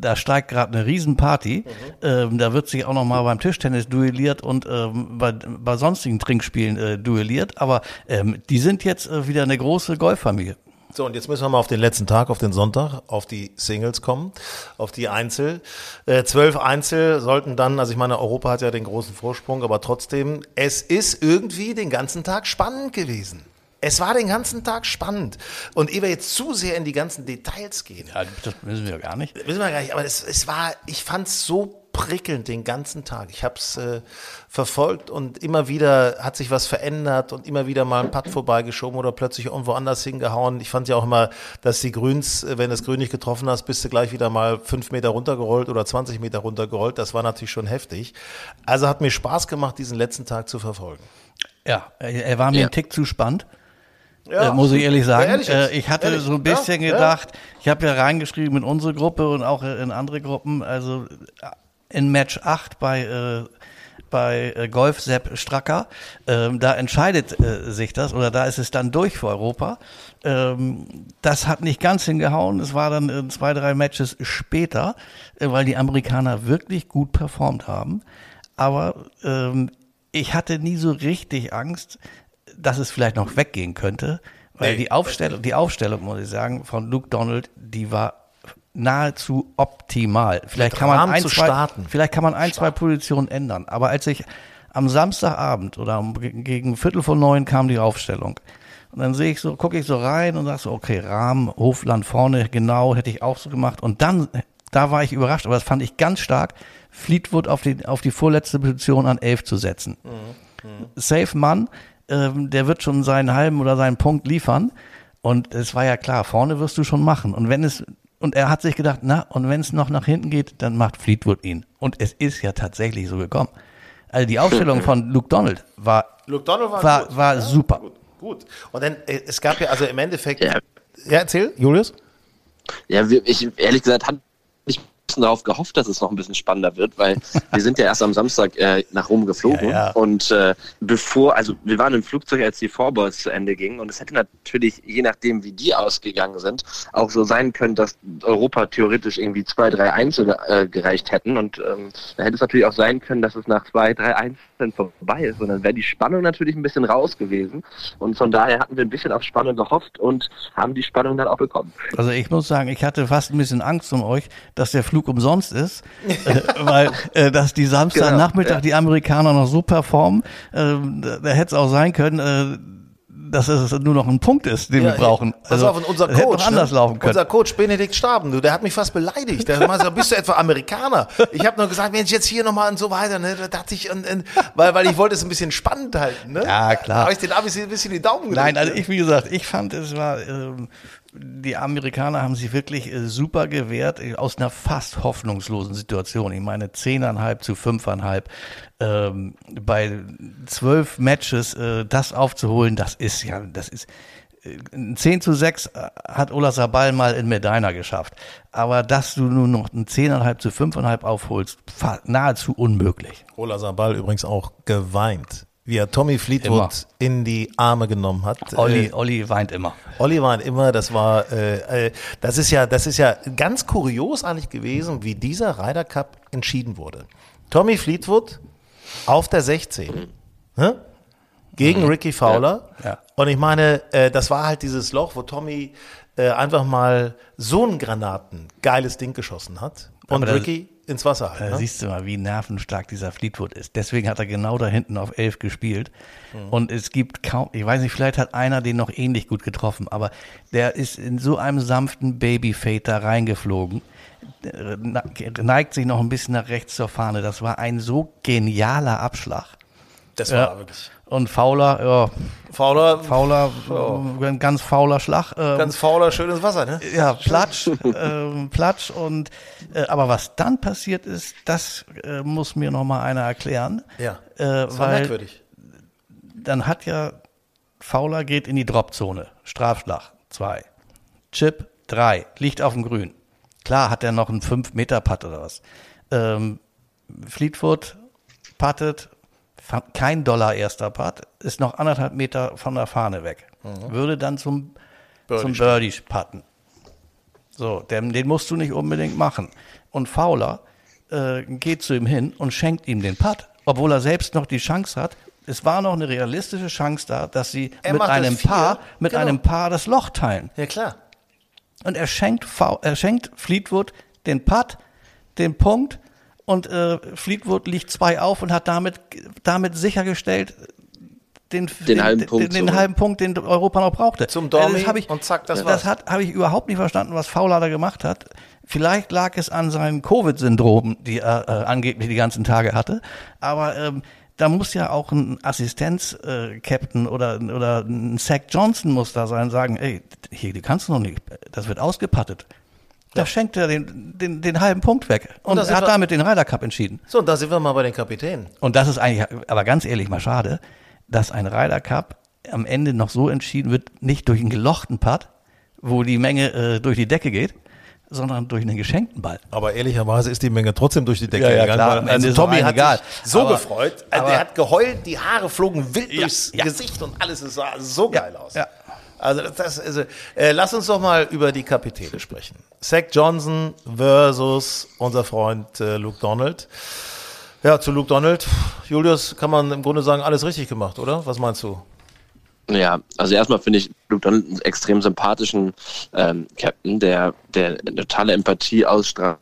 da steigt gerade eine Riesenparty. Mhm. Ähm, da wird sich auch noch mal beim Tischtennis duelliert und ähm, bei, bei sonstigen Trinkspielen äh, duelliert. Aber ähm, die sind jetzt äh, wieder eine große Golffamilie. So, und jetzt müssen wir mal auf den letzten Tag, auf den Sonntag, auf die Singles kommen, auf die Einzel. Äh, zwölf Einzel sollten dann, also ich meine, Europa hat ja den großen Vorsprung, aber trotzdem, es ist irgendwie den ganzen Tag spannend gewesen. Es war den ganzen Tag spannend. Und ehe wir jetzt zu sehr in die ganzen Details gehen. Ja, das müssen wir gar nicht. Müssen wir gar nicht, aber es, es war, ich fand es so prickelnd den ganzen Tag. Ich habe es äh, verfolgt und immer wieder hat sich was verändert und immer wieder mal ein Putt vorbeigeschoben oder plötzlich irgendwo anders hingehauen. Ich fand ja auch immer, dass die Grüns, äh, wenn du das Grün nicht getroffen hast, bist du gleich wieder mal fünf Meter runtergerollt oder 20 Meter runtergerollt. Das war natürlich schon heftig. Also hat mir Spaß gemacht, diesen letzten Tag zu verfolgen. Ja, er war mir ja. ein Tick zu spannend. Ja, äh, muss ich ehrlich sagen. Ehrlich äh, ich hatte ehrlich. so ein bisschen ja, gedacht, ich habe ja reingeschrieben in unsere Gruppe und auch in andere Gruppen, also in Match 8 bei, äh, bei äh, Golf Sepp Stracker. Ähm, da entscheidet äh, sich das oder da ist es dann durch für Europa. Ähm, das hat nicht ganz hingehauen. Es war dann in zwei, drei Matches später, äh, weil die Amerikaner wirklich gut performt haben. Aber ähm, ich hatte nie so richtig Angst, dass es vielleicht noch weggehen könnte. Weil nee. die Aufstellung, die Aufstellung, muss ich sagen, von Luke Donald, die war nahezu optimal. Vielleicht kann man ein, zwei, vielleicht kann man ein, zwei Positionen ändern. Aber als ich am Samstagabend oder gegen Viertel vor neun kam die Aufstellung. Und dann sehe ich so, gucke ich so rein und sag so, okay, Rahmen, Hofland vorne, genau, hätte ich auch so gemacht. Und dann, da war ich überrascht, aber das fand ich ganz stark, Fleetwood auf die, auf die vorletzte Position an elf zu setzen. Mhm. Mhm. Safe Mann, ähm, der wird schon seinen halben oder seinen Punkt liefern. Und es war ja klar, vorne wirst du schon machen. Und wenn es und er hat sich gedacht, na, und wenn es noch nach hinten geht, dann macht Fleetwood ihn. Und es ist ja tatsächlich so gekommen. Also die Aufstellung von Luke Donald war, Luke Donald war, war, war ja, super. Gut, gut. Und dann, äh, es gab ja, also im Endeffekt, ja. Ja, erzähl, Julius. Ja, wir, ich, ehrlich gesagt, hatte ich darauf gehofft, dass es noch ein bisschen spannender wird, weil wir sind ja erst am Samstag äh, nach Rom geflogen. Ja, ja. und äh, bevor, also wir waren im Flugzeug, als die Vorballs zu Ende gingen. Und es hätte natürlich, je nachdem wie die ausgegangen sind, auch so sein können, dass Europa theoretisch irgendwie zwei, drei Einzel äh, gereicht hätten. Und ähm, da hätte es natürlich auch sein können, dass es nach zwei, drei Einzelnen vorbei ist. Und dann wäre die Spannung natürlich ein bisschen raus gewesen. Und von daher hatten wir ein bisschen auf Spannung gehofft und haben die Spannung dann auch bekommen. Also ich muss sagen, ich hatte fast ein bisschen Angst um euch, dass der Flug umsonst ist, äh, weil äh, dass die Samstagnachmittag ja. die Amerikaner noch so performen, äh, da, da hätte es auch sein können, äh, dass es nur noch ein Punkt ist, den wir brauchen. Pass auf, unser Coach, noch anders ne? laufen können. unser Coach Benedikt Staben, du, der hat mich fast beleidigt. Der hat gesagt, bist du etwa Amerikaner? Ich habe nur gesagt, Mensch, jetzt hier nochmal und so weiter. Ne? Da dachte ich, und, und, weil, weil ich wollte es ein bisschen spannend halten. Ne? Ja, klar. Da habe ich den Abis ein bisschen die Daumen gedrückt. Nein, also ne? ich, wie gesagt, ich fand, es war, ähm, die Amerikaner haben sich wirklich äh, super gewehrt äh, aus einer fast hoffnungslosen Situation. Ich meine, zehneinhalb zu fünfeinhalb ähm, bei zwölf Matches äh, das aufzuholen, das ist ja, das ist äh, ein 10 zu 6 äh, hat Ola Sabal mal in Medina geschafft. Aber dass du nur noch ein 10,5 zu 5,5 aufholst, nahezu unmöglich. Ola Sabal übrigens auch geweint, wie er Tommy Fleetwood Immer. in die Arme genommen hat. Olli, Äh, Olli weint immer. Olli war immer, das war, äh, äh, das ist ja, das ist ja ganz kurios eigentlich gewesen, wie dieser Ryder Cup entschieden wurde. Tommy Fleetwood auf der 16 hä? gegen Ricky Fowler. Mhm. Ja. Und ich meine, äh, das war halt dieses Loch, wo Tommy äh, einfach mal so ein Granaten geiles Ding geschossen hat und Ricky ins Wasser halt. Da Ne? siehst du mal, wie nervenstark dieser Fleetwood ist. Deswegen hat er genau da hinten auf 11 gespielt. Und es gibt kaum, ich weiß nicht, vielleicht hat einer den noch ähnlich gut getroffen, aber der ist in so einem sanften Babyfade da reingeflogen, neigt sich noch ein bisschen nach rechts zur Fahne. Das war ein so genialer Abschlag. Das Ja. wirklich. Und Fauler, ja, Fowler, Fauler, äh, ein ganz fauler Schlag. äh, ganz fauler, schönes Wasser, ne? ja, Platsch, ähm, Platsch und äh, aber was dann passiert ist, das äh, muss mir noch mal einer erklären. Ja. äh, Das war weil merkwürdig. dann hat ja Fauler geht in die Dropzone, Strafschlag zwei, Chip drei, liegt auf dem Grün. Klar hat er noch einen 5 Meter Putt oder was. Ähm, Fleetwood puttet, kein Dollar erster Putt, ist noch anderthalb Meter von der Fahne weg. Würde dann zum Birdie zum Birdie putten. So, den, den musst du nicht unbedingt machen. Und Fowler äh, geht zu ihm hin und schenkt ihm den Putt, obwohl er selbst noch die Chance hat. Es war noch eine realistische Chance da, dass sie Er mit einem Paar, mit genau. einem Paar das Loch teilen. Ja, klar. Und er schenkt, er schenkt Fleetwood den Putt, den Punkt und äh, Fleetwood liegt zwei auf und hat damit, damit sichergestellt, den, den, halben Punkt den, den halben Punkt, den Europa noch brauchte. Zum Dormi Äh, hab ich, und zack, das das war's. hat habe ich überhaupt nicht verstanden, was Fowler da gemacht hat. Vielleicht lag es an seinen Covid-Syndrom, die er äh, angeblich die ganzen Tage hatte. Aber ähm, da muss ja auch ein Assistenz-Captain oder, oder ein Zach Johnson muss da sein, sagen, ey, hier, die kannst du noch nicht, das wird ausgepattet. Da schenkt er den, den, den halben Punkt weg. Und, er hat wir- damit den Ryder Cup entschieden. So, und da sind wir mal bei den Kapitänen. Und das ist eigentlich, aber ganz ehrlich mal schade, dass ein Ryder Cup am Ende noch so entschieden wird, nicht durch einen gelochten Putt, wo die Menge äh, durch die Decke geht, sondern durch einen geschenkten Ball. Aber ehrlicherweise ist die Menge trotzdem durch die Decke Ja, ja, gegangen. klar. Also ist Tommy hat egal. sich so Aber- gefreut. Also aber- er hat geheult, die Haare flogen wild Ja, durchs ja. Gesicht und alles. Es sah so geil aus. ja. Also, das- also äh, lass uns doch mal über die Kapitäne sprechen. Zach Johnson versus unser Freund äh, Luke Donald. Ja, zu Luke Donald. Julius, kann man im Grunde sagen, alles richtig gemacht, oder? Was meinst du? Ja, also erstmal finde ich Luke Donald einen extrem sympathischen ähm, Captain, der, der eine totale Empathie ausstrahlt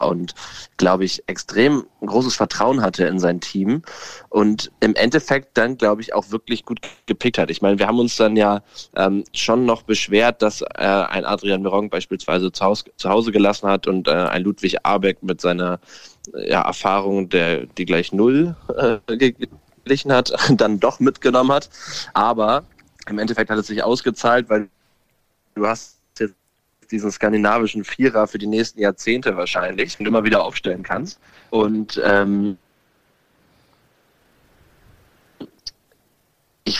und, glaube ich, extrem großes Vertrauen hatte in sein Team und im Endeffekt dann, glaube ich, auch wirklich gut gepickt hat. Ich meine, wir haben uns dann ja ähm, schon noch beschwert, dass äh, ein Adrian Meron beispielsweise zu Hause, zu Hause gelassen hat und äh, ein Ludwig Abeck mit seiner ja, Erfahrung, der die gleich null äh, geglichen hat, dann doch mitgenommen hat. Aber im Endeffekt hat es sich ausgezahlt, weil du hast diesen skandinavischen Vierer für die nächsten Jahrzehnte wahrscheinlich und immer wieder aufstellen kannst. Und ähm, ich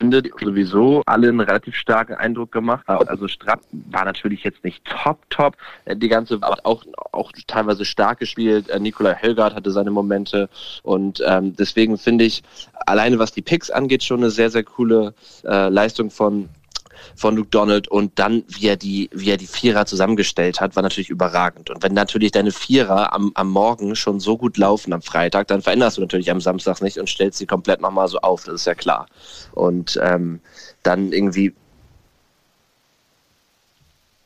finde sowieso alle einen relativ starken Eindruck gemacht. Also Strapp war natürlich jetzt nicht top, top. Äh, die ganze war auch, auch teilweise stark gespielt. Äh, Nikolai Helgard hatte seine Momente. Und ähm, deswegen finde ich, alleine was die Picks angeht, schon eine sehr, sehr coole äh, Leistung von von Luke Donald und dann, wie er die, wie er die Vierer zusammengestellt hat, war natürlich überragend. Und wenn natürlich deine Vierer am, am Morgen schon so gut laufen am Freitag, dann veränderst du natürlich am Samstag nicht und stellst sie komplett nochmal so auf, das ist ja klar. Und ähm, dann irgendwie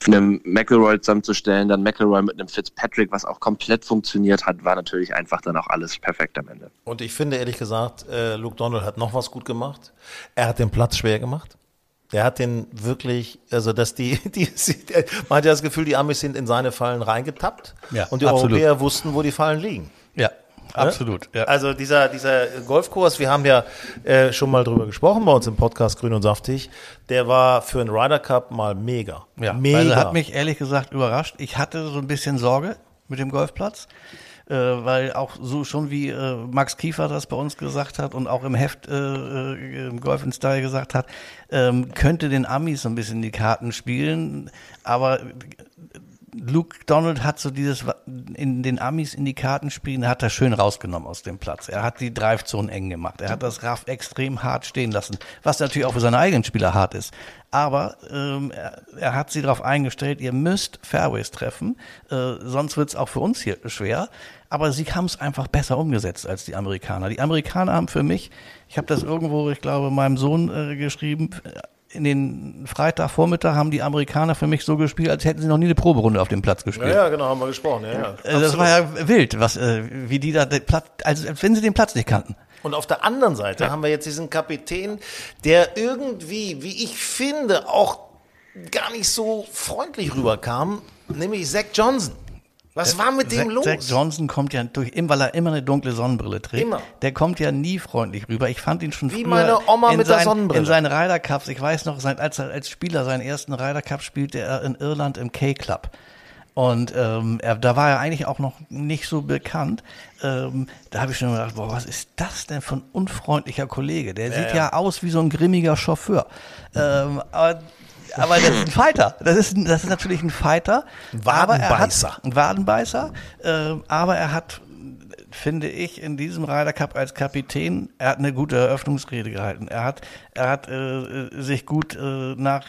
einem McElroy zusammenzustellen, dann McElroy mit einem Fitzpatrick, was auch komplett funktioniert hat, war natürlich einfach dann auch alles perfekt am Ende. Und ich finde ehrlich gesagt, äh, Luke Donald hat noch was gut gemacht. Er hat den Platz schwer gemacht. Der hat den wirklich, also dass die, die, man hat ja das Gefühl, die Amis sind in seine Fallen reingetappt ja, und die absolut. Europäer wussten, wo die Fallen liegen. Ja, absolut. Ja. Also dieser, dieser Golfkurs, wir haben ja äh, schon mal drüber gesprochen bei uns im Podcast Grün und Saftig, der war für einen Ryder Cup mal mega. Ja, mega. Also hat mich ehrlich gesagt überrascht. Ich hatte so ein bisschen Sorge mit dem Golfplatz äh, weil auch so schon wie äh, Max Kiefer das bei uns gesagt hat und auch im Heft äh, äh, im Golf in Style gesagt hat, ähm, könnte den Amis so ein bisschen die Karten spielen, aber Luke Donald hat so dieses in den Amis in die Karten spielen, hat er schön rausgenommen aus dem Platz. Er hat die Drive-Zone eng gemacht. Er hat das Raff extrem hart stehen lassen, was natürlich auch für seine eigenen Spieler hart ist. Aber ähm, er, er hat sie darauf eingestellt, ihr müsst Fairways treffen, äh, sonst wird's auch für uns hier schwer. Aber sie haben es einfach besser umgesetzt als die Amerikaner. Die Amerikaner haben für mich, ich habe das irgendwo, ich glaube, meinem Sohn äh, geschrieben, in den Freitagvormittag haben die Amerikaner für mich so gespielt, als hätten sie noch nie eine Proberunde auf dem Platz gespielt. Ja, ja genau, haben wir gesprochen. Ja, ja. Äh, das war ja wild, was, äh, wie die da den Platz, also als wenn sie den Platz nicht kannten. Und auf der anderen Seite ja. haben wir jetzt diesen Kapitän, der irgendwie, wie ich finde, auch gar nicht so freundlich rüberkam, nämlich Zach Johnson. Was war mit dem Zach, los? Zach Johnson kommt ja durch, weil er immer eine dunkle Sonnenbrille trägt. Immer. Der kommt ja nie freundlich rüber. Ich fand ihn schon Wie früher meine Oma in mit der seinen, Sonnenbrille. In seinen Ryder Cups. Ich weiß noch, sein, als er als Spieler seinen ersten Ryder Cup spielte er in Irland im K-Club. Und ähm, er, da war er eigentlich auch noch nicht so bekannt. Ähm, da habe ich schon gedacht, boah, was ist das denn für ein unfreundlicher Kollege? Der sieht ja. aus wie so ein grimmiger Chauffeur. Ähm, aber aber das ist ein Fighter. Das ist, das ist natürlich ein Fighter. Ein aber er Wadenbeißer. Hat, ein Wadenbeißer. Äh, aber er hat, finde ich, in diesem Ryder Cup als Kapitän, er hat eine gute Eröffnungsrede gehalten. Er hat, er hat äh, sich gut äh, nach,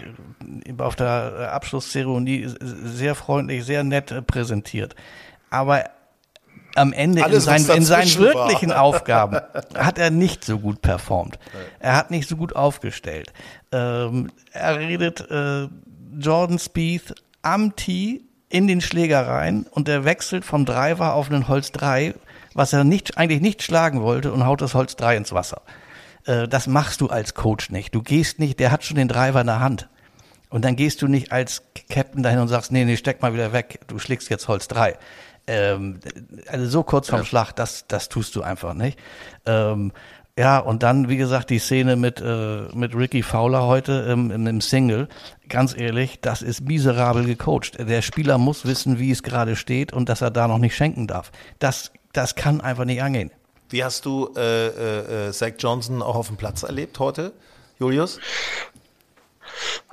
auf der Abschlusszeremonie sehr freundlich, sehr nett äh, präsentiert. Aber am Ende Alles, in, seinen, in seinen dazwischen war. wirklichen Aufgaben hat er nicht so gut performt. Er hat nicht so gut aufgestellt. Ähm, er redet äh, Jordan Spieth am Tee in den Schläger rein und er wechselt vom Driver auf einen Holz 3, was er nicht, eigentlich nicht schlagen wollte und haut das Holz 3 ins Wasser. Äh, das machst du als Coach nicht. Du gehst nicht, der hat schon den Driver in der Hand. Und dann gehst du nicht als Captain dahin und sagst, nee, nee, steck mal wieder weg, du schlägst jetzt Holz 3. Ähm, also so kurz vorm Schlag, das, das tust du einfach nicht. Ähm, ja, und dann, wie gesagt, die Szene mit, äh, mit Ricky Fowler heute im, im, im Single. Ganz ehrlich, das ist miserabel gecoacht. Der Spieler muss wissen, wie es gerade steht und dass er da noch nicht schenken darf. Das, das kann einfach nicht angehen. Wie hast du äh, äh, äh, Zach Johnson auch auf dem Platz erlebt heute, Julius?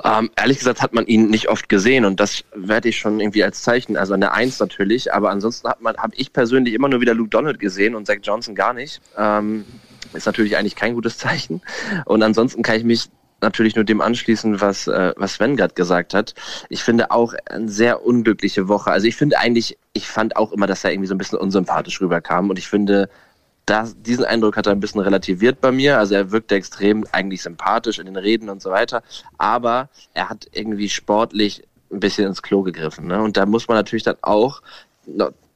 Ähm, ehrlich gesagt hat man ihn nicht oft gesehen und das werde ich schon irgendwie als Zeichen, also an der Eins natürlich, aber ansonsten hat man, habe ich persönlich immer nur wieder Luke Donald gesehen und Zach Johnson gar nicht. Ähm, ist natürlich eigentlich kein gutes Zeichen. Und ansonsten kann ich mich natürlich nur dem anschließen, was, äh, was Sven gerade gesagt hat. Ich finde auch eine sehr unglückliche Woche. Also ich finde eigentlich, ich fand auch immer, dass er irgendwie so ein bisschen unsympathisch rüberkam und ich finde, das, diesen Eindruck hat er ein bisschen relativiert bei mir. Also er wirkte extrem eigentlich sympathisch in den Reden und so weiter. Aber er hat irgendwie sportlich ein bisschen ins Klo gegriffen. Ne? Und da muss man natürlich dann auch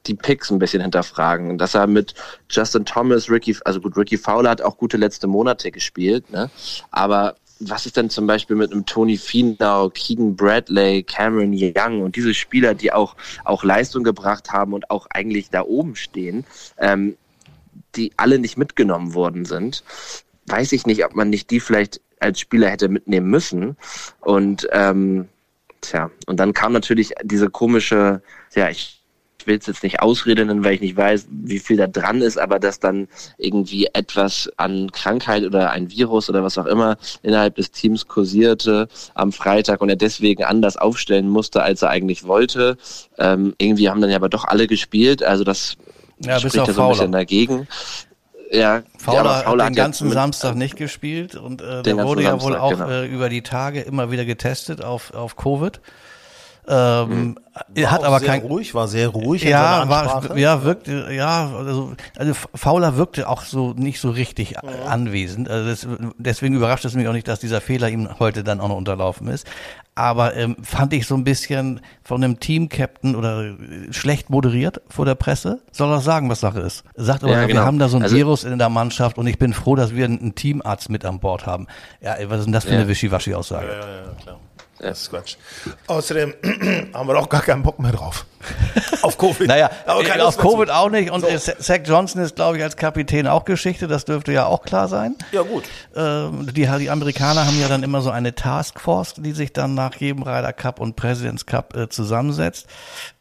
die Picks ein bisschen hinterfragen. Dass er mit Justin Thomas, Ricky, also gut, Ricky Fowler hat auch gute letzte Monate gespielt, ne? Aber was ist denn zum Beispiel mit einem Tony Finau, Keegan Bradley, Cameron Young und diese Spieler, die auch, auch Leistung gebracht haben und auch eigentlich da oben stehen, ähm, die alle nicht mitgenommen worden sind, weiß ich nicht, ob man nicht die vielleicht als Spieler hätte mitnehmen müssen. Und ähm, tja, und dann kam natürlich diese komische, ja, ich ich will es jetzt nicht Ausrede nennen, weil ich nicht weiß, wie viel da dran ist, aber dass dann irgendwie etwas an Krankheit oder ein Virus oder was auch immer innerhalb des Teams kursierte am Freitag und er deswegen anders aufstellen musste, als er eigentlich wollte. Ähm, irgendwie haben dann ja aber doch alle gespielt, also das Ja, spricht ja so ein bisschen dagegen. Ja, Fowler, ja, hat den ganzen Samstag nicht gespielt und äh, der wurde ja wohl Samstag, auch genau. äh, über die Tage immer wieder getestet auf, auf Covid. Ähm, Mhm. Er hat Auch aber sehr kein, ruhig, war sehr ruhig. in ja, war, ja, wirkte, ja, also, also Fowler wirkte auch so nicht so richtig anwesend. Also das, deswegen überrascht es mich auch nicht, dass dieser Fehler ihm heute dann auch noch unterlaufen ist. Aber ähm, fand ich so ein bisschen von einem Team-Captain oder äh, schlecht moderiert vor der Presse. Soll er sagen, was Sache ist. Sagt aber, Ja, wir genau. haben da so ein Also- Virus in der Mannschaft und ich bin froh, dass wir einen Teamarzt mit an Bord haben. Ja, was ist denn das für Ja. eine Wischiwaschi-Aussage? Ja, ja, klar. Das ist Quatsch. Außerdem haben wir doch gar keinen Bock mehr drauf. Auf Covid. Naja, Aber äh, auf. Covid auch nicht. Und So. äh, Zach Johnson ist, glaube ich, als Kapitän auch Geschichte. Das dürfte ja auch klar sein. Ja, gut. Ähm, die, die Amerikaner haben ja dann immer so eine Taskforce, die sich dann nach jedem Ryder Cup und Presidents Cup äh, zusammensetzt.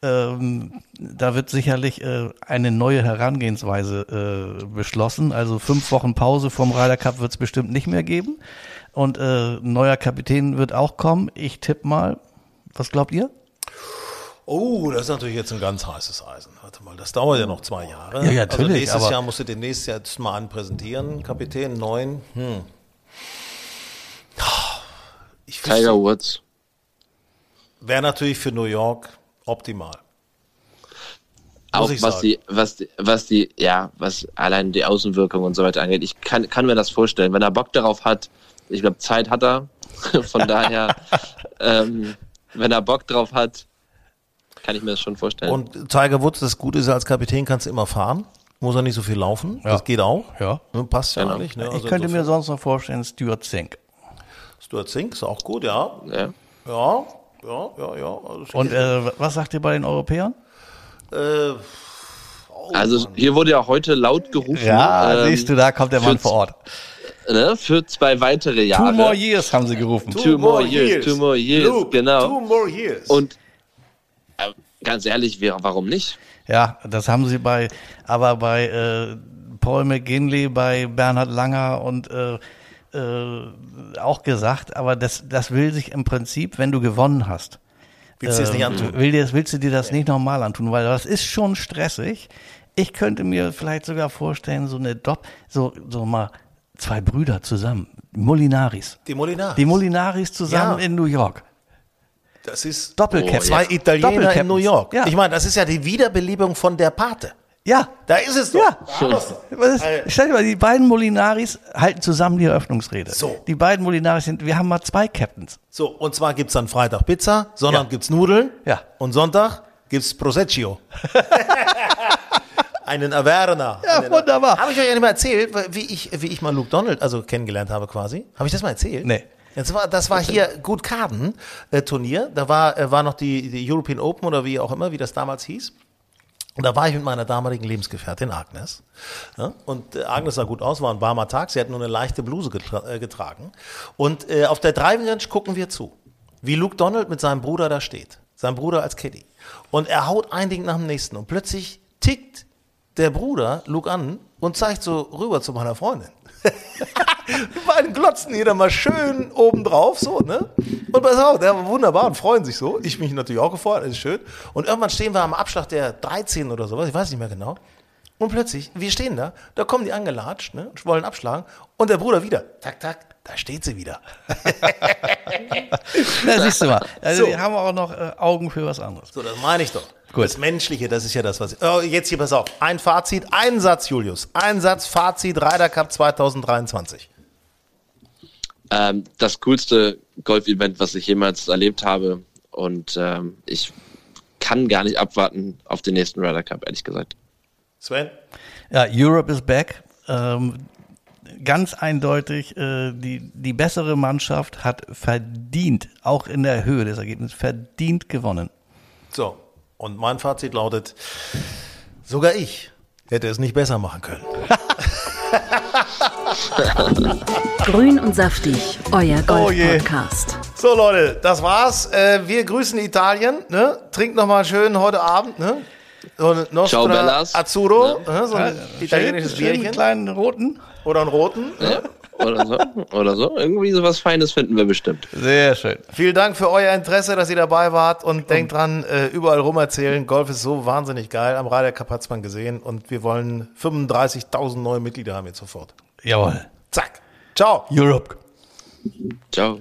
Ähm, da wird sicherlich äh, eine neue Herangehensweise äh, beschlossen. Also fünf Wochen Pause vom Ryder Cup wird es bestimmt nicht mehr geben. Und äh, ein neuer Kapitän wird auch kommen. Ich tippe mal. Was glaubt ihr? Oh, das ist natürlich jetzt ein ganz heißes Eisen. Warte mal, das dauert ja noch zwei Jahre. Ja, ja, natürlich, Also nächstes aber- Jahr musst du den nächsten Jahr jetzt mal einen präsentieren. Kapitän, neun. Hm. Ich Tiger Woods. wäre natürlich für New York optimal. Auch ich was sagen. die, was die, was die, ja, was allein die Außenwirkung und so weiter angeht. Ich kann, kann mir das vorstellen. Wenn er Bock darauf hat, ich glaube, Zeit hat er. Von daher, ähm, wenn er Bock drauf hat, kann ich mir das schon vorstellen. Und Tiger Woods, das Gute ist, als Kapitän kannst du immer fahren. Muss er nicht so viel laufen. Ja. Das geht auch. Ja. Ne, Passt ja Genau. eigentlich. Ne? ich Also könnte mir sonst noch vorstellen, Stuart Zink. Stuart Zink ist auch gut, ja. ja. Ja, ja, ja, ja. Also, Und äh, was sagt ihr bei den Europäern? äh, Also hier wurde ja heute laut gerufen. Ja, ähm, siehst du, da kommt der Mann für- vor Ort. Ne, für zwei weitere Jahre. Two more years haben sie gerufen. Two more years, two more years, Luke, genau. Two more years. Und äh, ganz ehrlich, warum nicht? Ja, das haben sie bei, aber bei äh, Paul McGinley, bei Bernhard Langer und äh, äh, auch gesagt, aber das, das will sich im Prinzip, wenn du gewonnen hast, Willst du ähm, antun? Will dir, willst du dir das nicht nochmal antun, weil das ist schon stressig. Ich könnte mir vielleicht sogar vorstellen, so eine Dopp, so, so mal zwei Brüder zusammen, Molinaris. Die Molinari. Die Molinaris zusammen Ja. in New York. das ist Doppelcaptain. zwei Italiener in. New York. Ja. Ich meine, das ist ja die Wiederbelebung von der Pate. Ja, Da ist es doch. Ja. Wir's doch. Was ist, stell dir mal, die beiden Molinaris halten zusammen die Eröffnungsrede. So. Die beiden Molinaris sind, wir haben mal zwei Captains. So, und zwar gibt's dann Freitag Pizza, Sonntag Ja. gibt's Nudeln Ja. und Sonntag gibt's Proseccio. Einen Averna. Ja, Einen- wunderbar. Habe ich euch ja nicht mal erzählt, wie ich, wie ich mal Luke Donald also kennengelernt habe quasi? Habe ich das mal erzählt? Nee. Das war, das war hier Gut Karten äh. Da war, äh, war noch die, die European Open oder wie auch immer, wie das damals hieß. Und da war ich mit meiner damaligen Lebensgefährtin Agnes. Ja, und äh, Agnes sah gut aus, war ein warmer Tag. Sie hat nur eine leichte Bluse getra getragen. Und äh, auf der Driving Range gucken wir zu, wie Luke Donald mit seinem Bruder da steht. Sein Bruder als Caddy. Und er haut ein Ding nach dem nächsten. Und plötzlich tickt der Bruder Luke an und zeigt so rüber zu meiner Freundin. Die beiden glotzen hier dann mal schön oben drauf, so, ne? Und pass auf, der war wunderbar und freuen sich so. Ich mich natürlich auch gefreut, ist schön. Und irgendwann stehen wir am Abschlag der 13 oder sowas, ich weiß nicht mehr genau. Und plötzlich, wir stehen da, da kommen die angelatscht, ne? Wollen abschlagen. Und der Bruder wieder. Tak, tak, da steht sie wieder. Na, siehst du mal. Also So. haben auch noch äh, Augen für was anderes. So, das meine ich doch. Gut. Das Menschliche, das ist ja das, was ich. Oh, jetzt hier, pass auf. Ein Fazit, ein Satz, Julius. Ein Satz, Fazit, Ryder Cup 2023. Ähm, das coolste Golf-Event, was ich jemals erlebt habe. Und ähm, ich kann gar nicht abwarten auf den nächsten Ryder Cup, ehrlich gesagt. Sven? Ja, Europe is back. Ähm, ganz eindeutig, äh, die, die bessere Mannschaft hat verdient, auch in der Höhe des Ergebnisses, verdient gewonnen. So, und mein Fazit lautet, sogar ich hätte es nicht besser machen können. Grün und saftig, euer Oh. Golf-Podcast. So Leute, das war's. Äh, wir grüßen Italien. Ne? Trinkt noch mal schön heute Abend. Ne? So ein Nostra Ciao, Bellas. Azzurro, äh, so ein italienisches Schön, schön Bierchen. kleinen roten. Oder einen roten. Ja, oder so. Oder so. Irgendwie so was Feines finden wir bestimmt. Sehr schön. Vielen Dank für euer Interesse, dass ihr dabei wart und denkt dran, äh, überall rum erzählen. Golf ist so wahnsinnig geil. Am Ryder Cup hat's man gesehen und wir wollen 35.000 neue Mitglieder haben jetzt sofort. Jawohl. Zack. Ciao. Europe. Ciao.